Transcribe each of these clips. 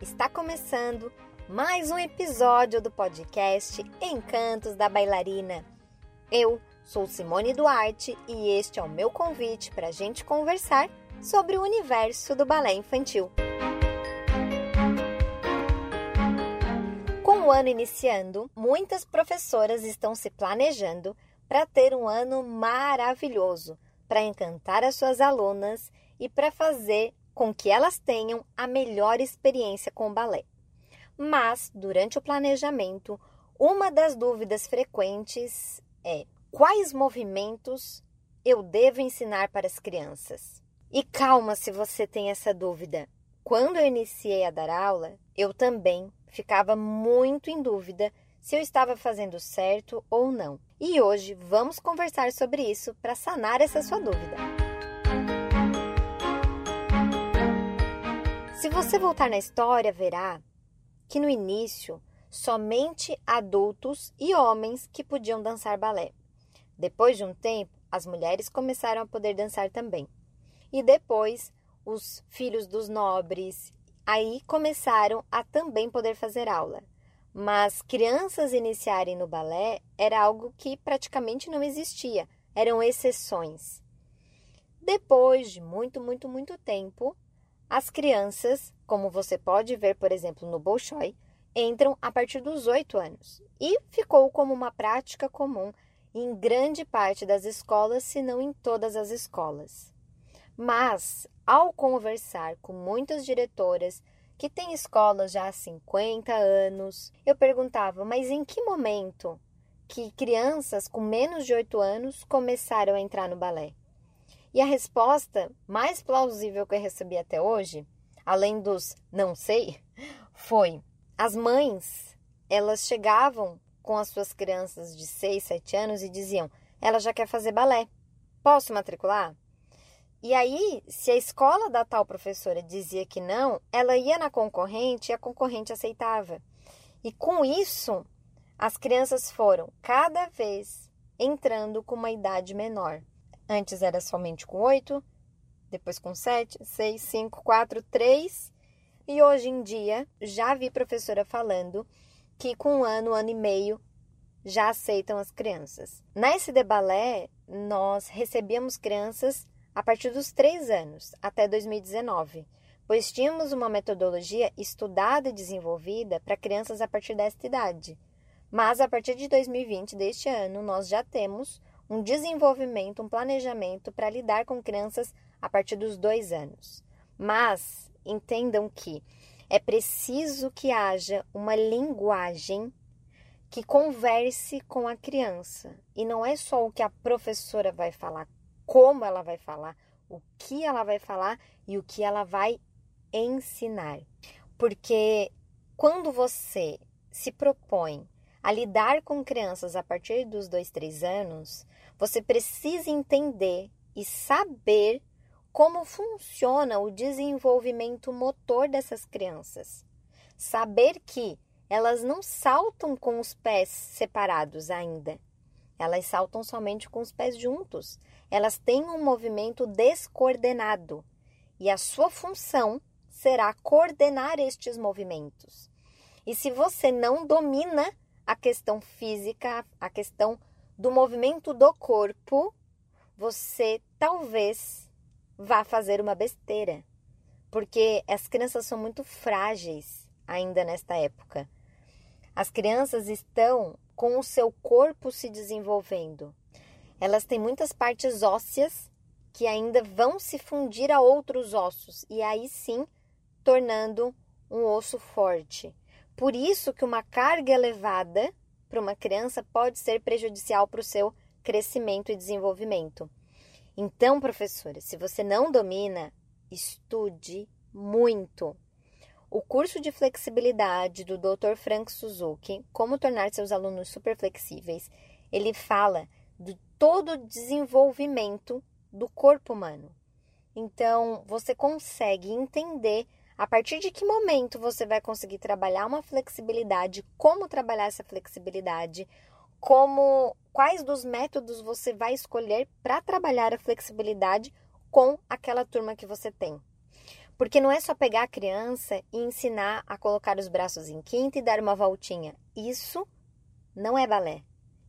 Está começando mais um episódio do podcast Encantos da Bailarina. Eu sou Simone Duarte e este é o meu convite para a gente conversar sobre o universo do balé infantil. Com o ano iniciando, muitas professoras estão se planejando para ter um ano maravilhoso, para encantar as suas alunas e para fazer com que elas tenham a melhor experiência com o balé. Mas, durante o planejamento, uma das dúvidas frequentes é quais movimentos eu devo ensinar para as crianças. E calma se você tem essa dúvida. Quando eu iniciei a dar aula, eu também ficava muito em dúvida se eu estava fazendo certo ou não. E hoje vamos conversar sobre isso para sanar essa sua dúvida. Se você voltar na história, verá que no início somente adultos e homens que podiam dançar balé. Depois de um tempo, as mulheres começaram a poder dançar também. E depois, os filhos dos nobres aí começaram a também poder fazer aula. Mas crianças iniciarem no balé era algo que praticamente não existia, eram exceções. Depois de muito, muito, muito tempo, as crianças, como você pode ver, por exemplo, no Bolshoi, entram a partir dos 8 anos e ficou como uma prática comum em grande parte das escolas, se não em todas as escolas. Mas, ao conversar com muitas diretoras que têm escolas já há 50 anos, eu perguntava: mas em que momento que crianças com menos de 8 anos começaram a entrar no balé? E a resposta mais plausível que eu recebi até hoje, além dos não sei, foi: as mães, elas chegavam com as suas crianças de 6, 7 anos e diziam: "Ela já quer fazer balé. Posso matricular?" E aí, se a escola da tal professora dizia que não, ela ia na concorrente e a concorrente aceitava. E com isso, as crianças foram cada vez entrando com uma idade menor. Antes era somente com 8, depois com 7, 6, 5, 4, 3. E hoje em dia já vi professora falando que com um ano, um ano e meio já aceitam as crianças. Na SD Balé, nós recebíamos crianças a partir dos 3 anos até 2019, pois tínhamos uma metodologia estudada e desenvolvida para crianças a partir desta idade. Mas a partir de 2020, deste ano, nós já temos um desenvolvimento, um planejamento para lidar com crianças a partir dos dois anos. Mas entendam que é preciso que haja uma linguagem que converse com a criança. E não é só o que a professora vai falar, como ela vai falar, o que ela vai falar e o que ela vai ensinar. Porque quando você se propõe a lidar com crianças a partir dos dois, três anos, você precisa entender e saber como funciona o desenvolvimento motor dessas crianças. Saber que elas não saltam com os pés separados ainda. Elas saltam somente com os pés juntos. Elas têm um movimento descoordenado e a sua função será coordenar estes movimentos. E se você não domina a questão física, a questão do movimento do corpo, você talvez vá fazer uma besteira. Porque as crianças são muito frágeis ainda nesta época. As crianças estão com o seu corpo se desenvolvendo. Elas têm muitas partes ósseas que ainda vão se fundir a outros ossos e aí sim tornando um osso forte. Por isso que uma carga elevada para uma criança pode ser prejudicial para o seu crescimento e desenvolvimento. Então, professora, se você não domina, estude muito. O curso de flexibilidade do Dr. Frank Suzuki, Como tornar seus alunos super flexíveis, ele fala de todo o desenvolvimento do corpo humano. Então, você consegue entender a partir de que momento você vai conseguir trabalhar uma flexibilidade, como trabalhar essa flexibilidade, como quais dos métodos você vai escolher para trabalhar a flexibilidade com aquela turma que você tem. Porque não é só pegar a criança e ensinar a colocar os braços em quinta e dar uma voltinha. Isso não é balé.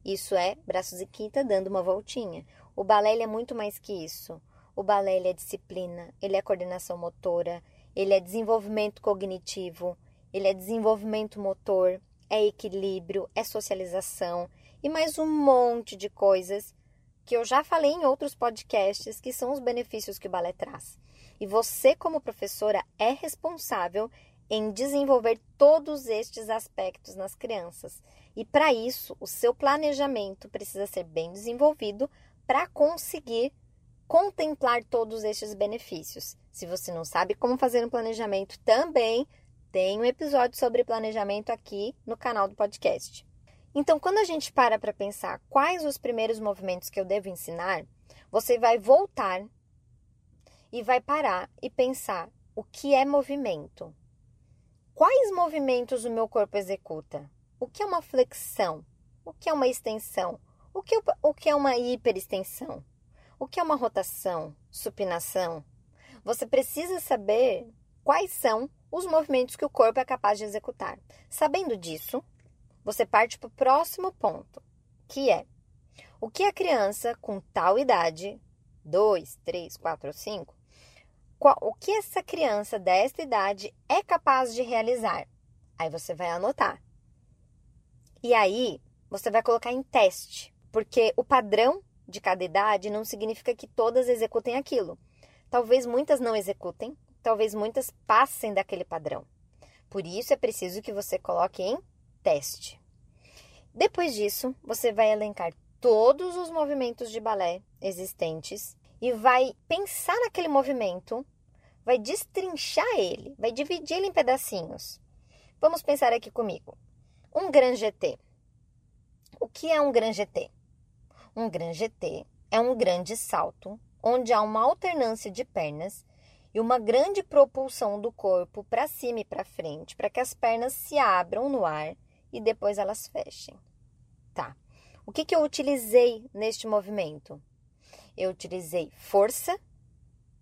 Isso é braços em quinta dando uma voltinha. O balé é muito mais que isso. O balé é disciplina, ele é coordenação motora, ele é desenvolvimento cognitivo, ele é desenvolvimento motor, é equilíbrio, é socialização e mais um monte de coisas que eu já falei em outros podcasts que são os benefícios que o balé traz. E você, como professora, é responsável em desenvolver todos estes aspectos nas crianças. E para isso, o seu planejamento precisa ser bem desenvolvido para conseguir contemplar todos estes benefícios. Se você não sabe como fazer um planejamento, também tem um episódio sobre planejamento aqui no canal do podcast. Então, quando a gente para para pensar quais os primeiros movimentos que eu devo ensinar, você vai voltar e vai parar e pensar o que é movimento. Quais movimentos o meu corpo executa? O que é uma flexão? O que é uma extensão? O que, o que é uma hiperextensão? O que é uma rotação? Supinação? Você precisa saber quais são os movimentos que o corpo é capaz de executar. Sabendo disso, você parte para o próximo ponto, que é o que a criança com tal idade, 2, 3, 4 ou 5, qual, o que essa criança desta idade é capaz de realizar. Aí você vai anotar. E aí você vai colocar em teste, porque o padrão de cada idade não significa que todas executem aquilo. Talvez muitas não executem, talvez muitas passem daquele padrão. Por isso é preciso que você coloque em teste. Depois disso, você vai elencar todos os movimentos de balé existentes e vai pensar naquele movimento, vai destrinchar ele, vai dividir ele em pedacinhos. Vamos pensar aqui comigo. Um Grand GT. O que é um Grand GT? Um Grand é um grande salto onde há uma alternância de pernas e uma grande propulsão do corpo para cima e para frente, para que as pernas se abram no ar e depois elas fechem. Tá. O que, que eu utilizei neste movimento? Eu utilizei força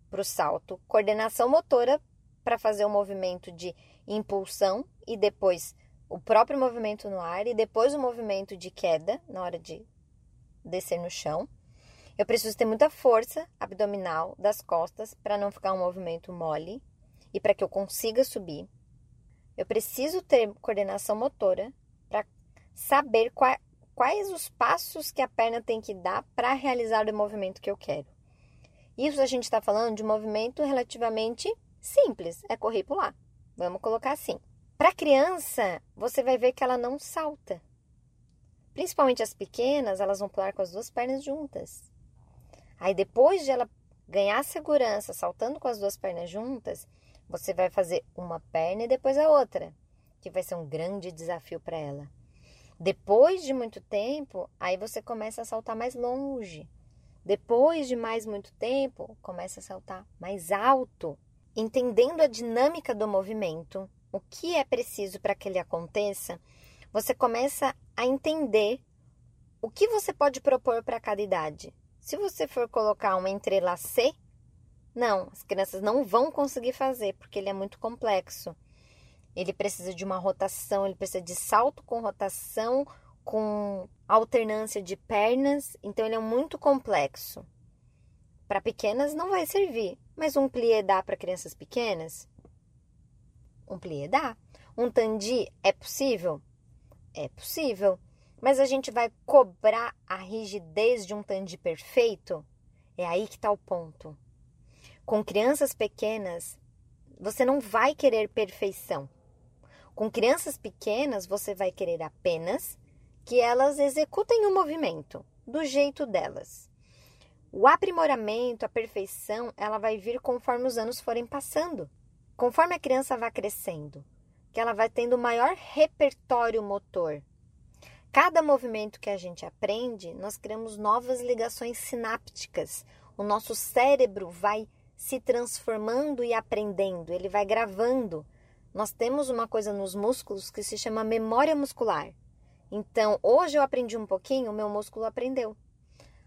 para o salto, coordenação motora para fazer o movimento de impulsão e depois o próprio movimento no ar e depois o movimento de queda na hora de descer no chão. Eu preciso ter muita força abdominal das costas para não ficar um movimento mole e para que eu consiga subir. Eu preciso ter coordenação motora para saber qual, quais os passos que a perna tem que dar para realizar o movimento que eu quero. Isso a gente está falando de um movimento relativamente simples, é correr e pular. Vamos colocar assim. Para criança, você vai ver que ela não salta. Principalmente as pequenas, elas vão pular com as duas pernas juntas. Aí depois de ela ganhar segurança saltando com as duas pernas juntas, você vai fazer uma perna e depois a outra, que vai ser um grande desafio para ela. Depois de muito tempo, aí você começa a saltar mais longe. Depois de mais muito tempo, começa a saltar mais alto, entendendo a dinâmica do movimento, o que é preciso para que ele aconteça, você começa a entender o que você pode propor para cada idade. Se você for colocar um entrelacê, não, as crianças não vão conseguir fazer, porque ele é muito complexo. Ele precisa de uma rotação, ele precisa de salto com rotação, com alternância de pernas, então ele é muito complexo. Para pequenas não vai servir, mas um plié dá para crianças pequenas? Um plié dá. Um tandi é possível? É possível. Mas a gente vai cobrar a rigidez de um tandi perfeito? É aí que está o ponto. Com crianças pequenas, você não vai querer perfeição. Com crianças pequenas, você vai querer apenas que elas executem o movimento do jeito delas. O aprimoramento, a perfeição, ela vai vir conforme os anos forem passando. Conforme a criança vai crescendo, que ela vai tendo maior repertório motor, Cada movimento que a gente aprende, nós criamos novas ligações sinápticas. O nosso cérebro vai se transformando e aprendendo, ele vai gravando. Nós temos uma coisa nos músculos que se chama memória muscular. Então, hoje eu aprendi um pouquinho, o meu músculo aprendeu.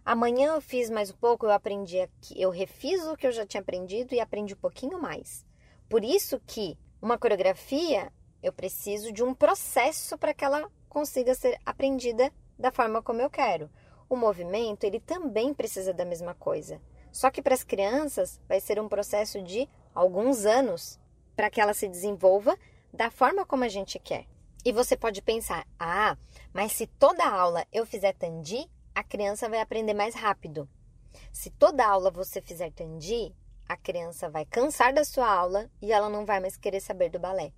Amanhã eu fiz mais um pouco, eu aprendi aqui, eu refiz o que eu já tinha aprendido e aprendi um pouquinho mais. Por isso que uma coreografia eu preciso de um processo para que ela consiga ser aprendida da forma como eu quero. O movimento, ele também precisa da mesma coisa. Só que para as crianças vai ser um processo de alguns anos para que ela se desenvolva da forma como a gente quer. E você pode pensar: "Ah, mas se toda aula eu fizer tandi, a criança vai aprender mais rápido". Se toda aula você fizer tandi, a criança vai cansar da sua aula e ela não vai mais querer saber do balé.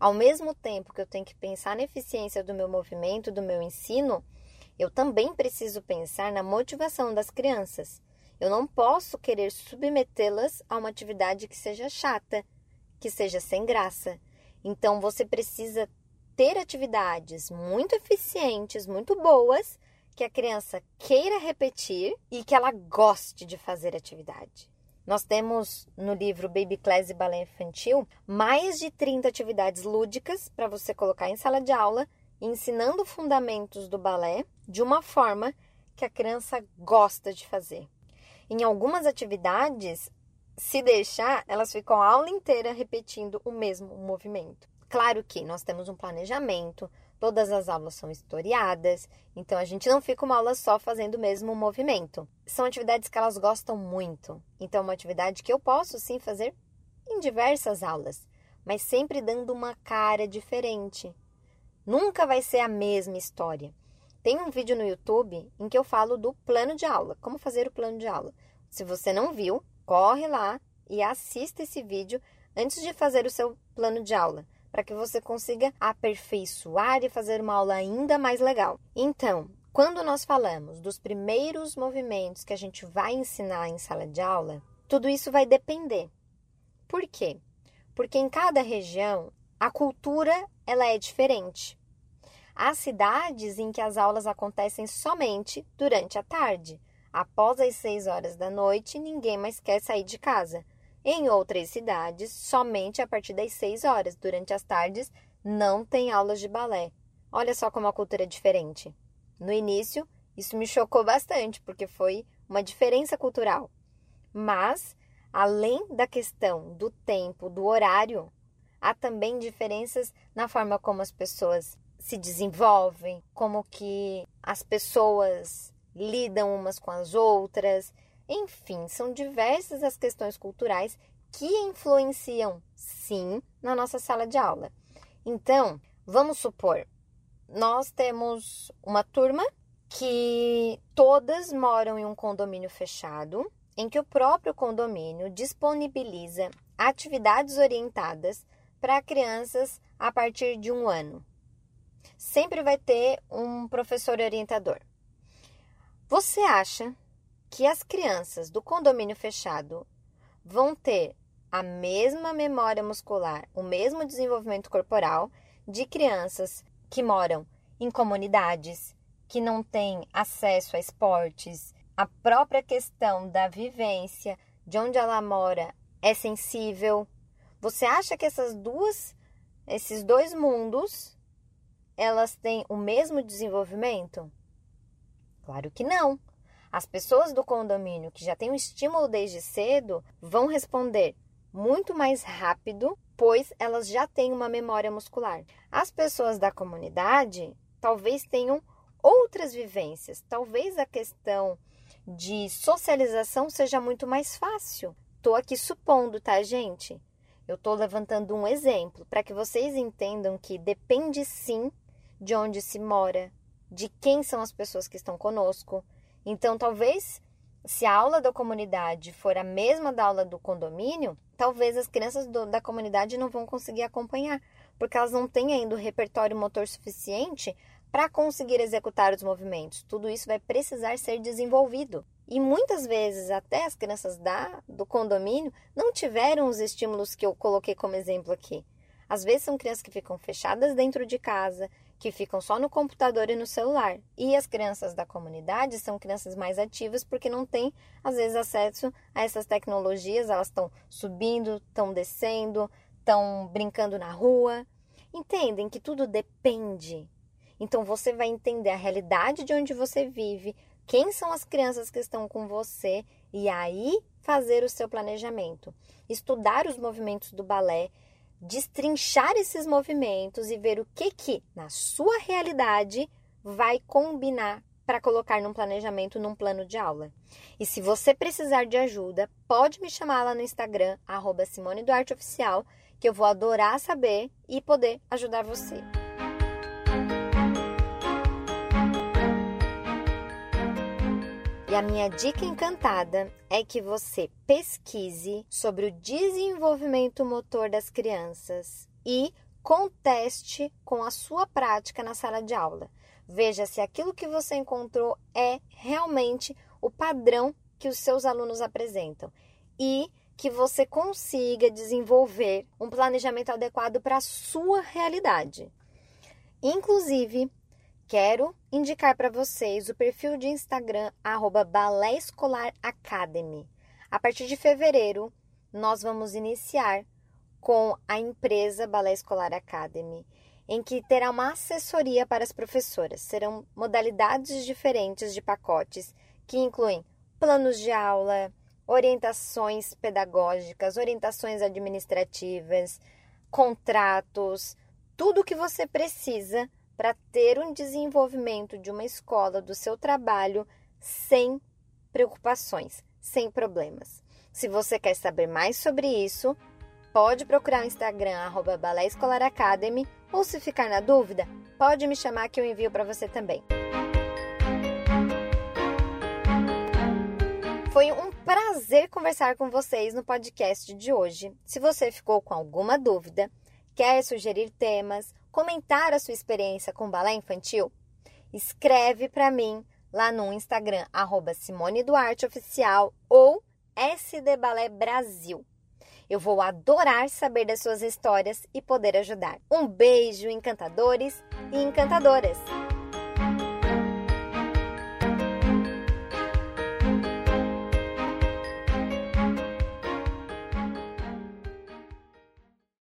Ao mesmo tempo que eu tenho que pensar na eficiência do meu movimento, do meu ensino, eu também preciso pensar na motivação das crianças. Eu não posso querer submetê-las a uma atividade que seja chata, que seja sem graça. Então você precisa ter atividades muito eficientes, muito boas, que a criança queira repetir e que ela goste de fazer atividade. Nós temos no livro Baby Class e Balé Infantil mais de 30 atividades lúdicas para você colocar em sala de aula, ensinando fundamentos do balé de uma forma que a criança gosta de fazer. Em algumas atividades, se deixar, elas ficam a aula inteira repetindo o mesmo movimento. Claro que nós temos um planejamento, Todas as aulas são historiadas, então a gente não fica uma aula só fazendo o mesmo movimento. São atividades que elas gostam muito, então é uma atividade que eu posso sim fazer em diversas aulas, mas sempre dando uma cara diferente. Nunca vai ser a mesma história. Tem um vídeo no YouTube em que eu falo do plano de aula, como fazer o plano de aula. Se você não viu, corre lá e assista esse vídeo antes de fazer o seu plano de aula para que você consiga aperfeiçoar e fazer uma aula ainda mais legal. Então, quando nós falamos dos primeiros movimentos que a gente vai ensinar em sala de aula, tudo isso vai depender. Por quê? Porque em cada região a cultura ela é diferente. Há cidades em que as aulas acontecem somente durante a tarde. Após as 6 horas da noite, ninguém mais quer sair de casa. Em outras cidades, somente a partir das 6 horas, durante as tardes, não tem aulas de balé. Olha só como a cultura é diferente. No início, isso me chocou bastante, porque foi uma diferença cultural. Mas, além da questão do tempo, do horário, há também diferenças na forma como as pessoas se desenvolvem, como que as pessoas lidam umas com as outras. Enfim, são diversas as questões culturais que influenciam, sim, na nossa sala de aula. Então, vamos supor, nós temos uma turma que todas moram em um condomínio fechado, em que o próprio condomínio disponibiliza atividades orientadas para crianças a partir de um ano. Sempre vai ter um professor orientador. Você acha que as crianças do condomínio fechado vão ter a mesma memória muscular, o mesmo desenvolvimento corporal de crianças que moram em comunidades, que não têm acesso a esportes, a própria questão da vivência, de onde ela mora, é sensível. Você acha que essas duas, esses dois mundos, elas têm o mesmo desenvolvimento? Claro que não. As pessoas do condomínio que já têm um estímulo desde cedo vão responder muito mais rápido, pois elas já têm uma memória muscular. As pessoas da comunidade talvez tenham outras vivências, talvez a questão de socialização seja muito mais fácil. Estou aqui supondo, tá, gente? Eu estou levantando um exemplo para que vocês entendam que depende sim de onde se mora, de quem são as pessoas que estão conosco, então, talvez, se a aula da comunidade for a mesma da aula do condomínio, talvez as crianças do, da comunidade não vão conseguir acompanhar, porque elas não têm ainda o repertório motor suficiente para conseguir executar os movimentos. Tudo isso vai precisar ser desenvolvido. E muitas vezes até as crianças da do condomínio não tiveram os estímulos que eu coloquei como exemplo aqui. Às vezes são crianças que ficam fechadas dentro de casa, que ficam só no computador e no celular. E as crianças da comunidade são crianças mais ativas porque não têm, às vezes, acesso a essas tecnologias, elas estão subindo, estão descendo, estão brincando na rua. Entendem que tudo depende. Então você vai entender a realidade de onde você vive, quem são as crianças que estão com você e aí fazer o seu planejamento. Estudar os movimentos do balé, destrinchar esses movimentos e ver o que que na sua realidade vai combinar para colocar num planejamento, num plano de aula. E se você precisar de ajuda, pode me chamar lá no Instagram, arroba Simone Duarte Oficial, que eu vou adorar saber e poder ajudar você. E a minha dica encantada é que você pesquise sobre o desenvolvimento motor das crianças e conteste com a sua prática na sala de aula. Veja se aquilo que você encontrou é realmente o padrão que os seus alunos apresentam e que você consiga desenvolver um planejamento adequado para a sua realidade. Inclusive, quero indicar para vocês o perfil de Instagram Balé Escolar Academy. A partir de fevereiro, nós vamos iniciar com a empresa Balé Escolar Academy em que terá uma assessoria para as professoras. Serão modalidades diferentes de pacotes que incluem planos de aula, orientações pedagógicas, orientações administrativas, contratos, tudo o que você precisa para ter um desenvolvimento de uma escola, do seu trabalho, sem preocupações, sem problemas. Se você quer saber mais sobre isso, pode procurar o Instagram, arroba Balé Escolar Academy, ou se ficar na dúvida, pode me chamar que eu envio para você também. Foi um prazer conversar com vocês no podcast de hoje. Se você ficou com alguma dúvida, quer sugerir temas, comentar a sua experiência com balé infantil, escreve para mim lá no Instagram, arroba Simone Duarte Oficial ou SD Balé Brasil. Eu vou adorar saber das suas histórias e poder ajudar. Um beijo, encantadores e encantadoras!